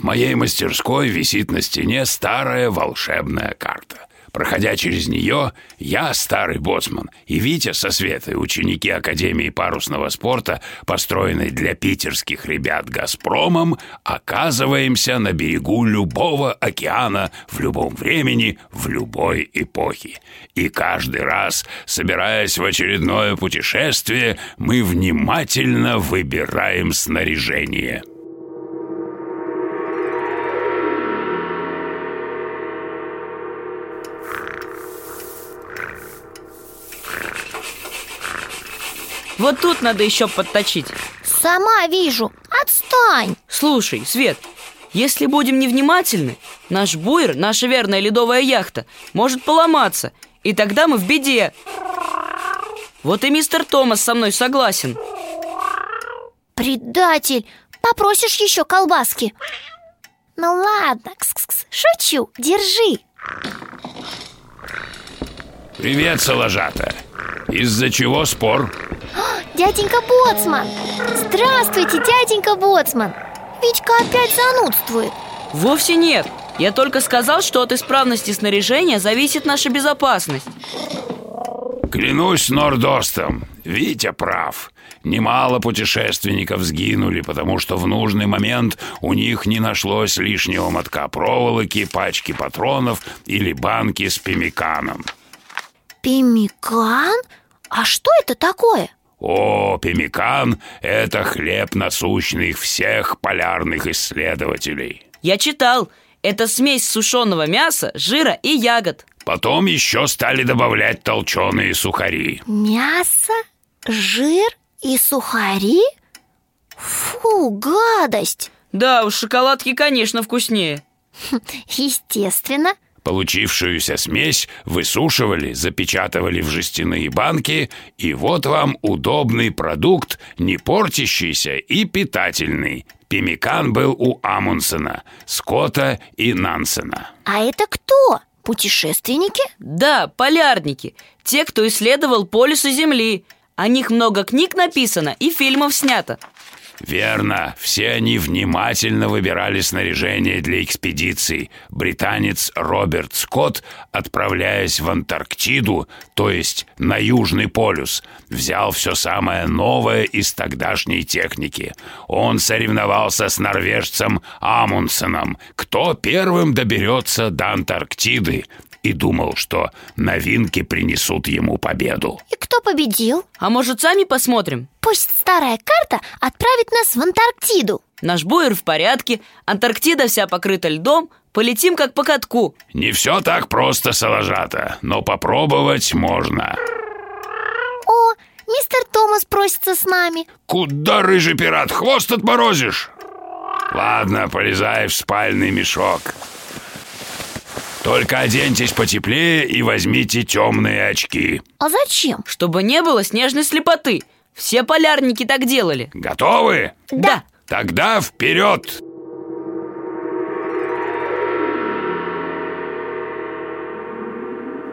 В моей мастерской висит на стене старая волшебная карта. Проходя через нее, я, старый боцман, и Витя со Светой, ученики Академии парусного спорта, построенной для питерских ребят «Газпромом», оказываемся на берегу любого океана в любом времени, в любой эпохе. И каждый раз, собираясь в очередное путешествие, мы внимательно выбираем снаряжение. Вот тут надо еще подточить. Сама вижу, отстань. Слушай, Свет, если будем невнимательны Наш буер, наша верная ледовая яхта Может поломаться И тогда мы в беде. Вот и мистер Томас со мной согласен. Предатель, попросишь еще колбаски? Ну ладно, кс-кс-кс, шучу, держи Привет, Соложата. Из-за чего спор? Дяденька Боцман Здравствуйте, дяденька Боцман Витька опять занудствует Вовсе нет Я только сказал, что от исправности снаряжения зависит наша безопасность Клянусь Нордостом, Витя прав. Немало путешественников сгинули, потому что в нужный момент у них не нашлось лишнего мотка проволоки, пачки патронов или банки с пемиканом. Пемикан? А что это такое? О, пемикан — это хлеб насущных всех полярных исследователей. Я читал Это смесь сушеного мяса, жира и ягод Потом еще стали добавлять толченые сухари. Мясо, жир и сухари? Фу, гадость Да уж, шоколадки, конечно, вкуснее Естественно Получившуюся смесь высушивали, запечатывали в жестяные банки, и вот вам удобный продукт, не портящийся и питательный. Пемикан был у Амундсена, Скотта и Нансена. А это кто? Путешественники? Да, полярники Те, кто исследовал полюсы Земли О них много книг написано и фильмов снято Верно, все они внимательно выбирали снаряжение для экспедиций. Британец Роберт Скотт, отправляясь в Антарктиду, то есть на Южный полюс, взял все самое новое из тогдашней техники. Он соревновался с норвежцем Амундсеном, кто первым доберется до Антарктиды, и думал, что новинки принесут ему победу. И кто победил? А может, сами посмотрим? Пусть старая карта отправит нас в Антарктиду Наш буер в порядке Антарктида вся покрыта льдом Полетим как по катку Не все так просто, Соложата, но попробовать можно. О, мистер Томас просится с нами Куда, рыжий пират, хвост отморозишь? Ладно, полезай в спальный мешок. Только оденьтесь потеплее и возьмите темные очки. А зачем? Чтобы не было снежной слепоты Все полярники так делали Готовы? Да, Тогда вперед!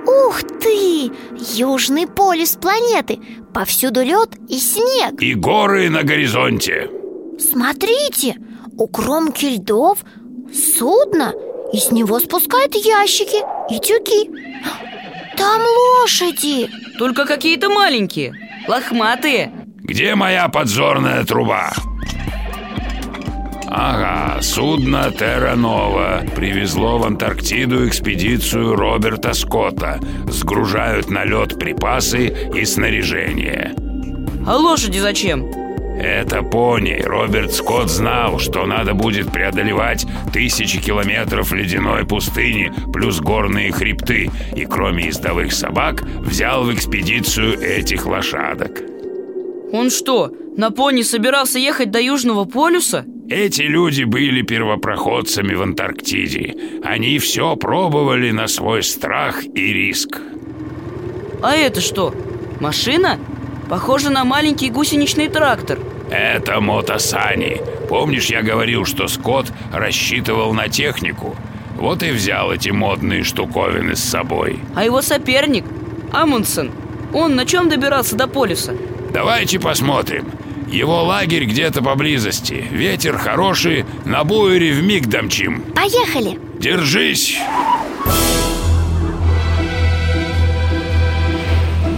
Ух ты! Южный полюс планеты Повсюду лед и снег И горы на горизонте. Смотрите, у кромки льдов судно И с него спускают ящики и тюки Там лошади только какие-то маленькие Лохматые Где моя подзорная труба? Ага, судно Терранова привезло в Антарктиду экспедицию Роберта Скотта. Сгружают на лед припасы и снаряжение. А лошади зачем? Это пони. Роберт Скотт знал, что надо будет преодолевать тысячи километров ледяной пустыни плюс горные хребты, и кроме ездовых собак взял в экспедицию этих лошадок. Он что, на пони собирался ехать до Южного полюса? Эти люди были первопроходцами в Антарктиде. Они все пробовали на свой страх и риск. А это что, машина? Похоже на маленький гусеничный трактор Это мотосани Помнишь, я говорил, что Скотт рассчитывал на технику? Вот и взял эти модные штуковины с собой А его соперник, Амундсен, он на чем добирался до полюса? Давайте посмотрим его лагерь где-то поблизости Ветер хороший, на буере вмиг домчим Поехали! Держись!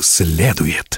следует.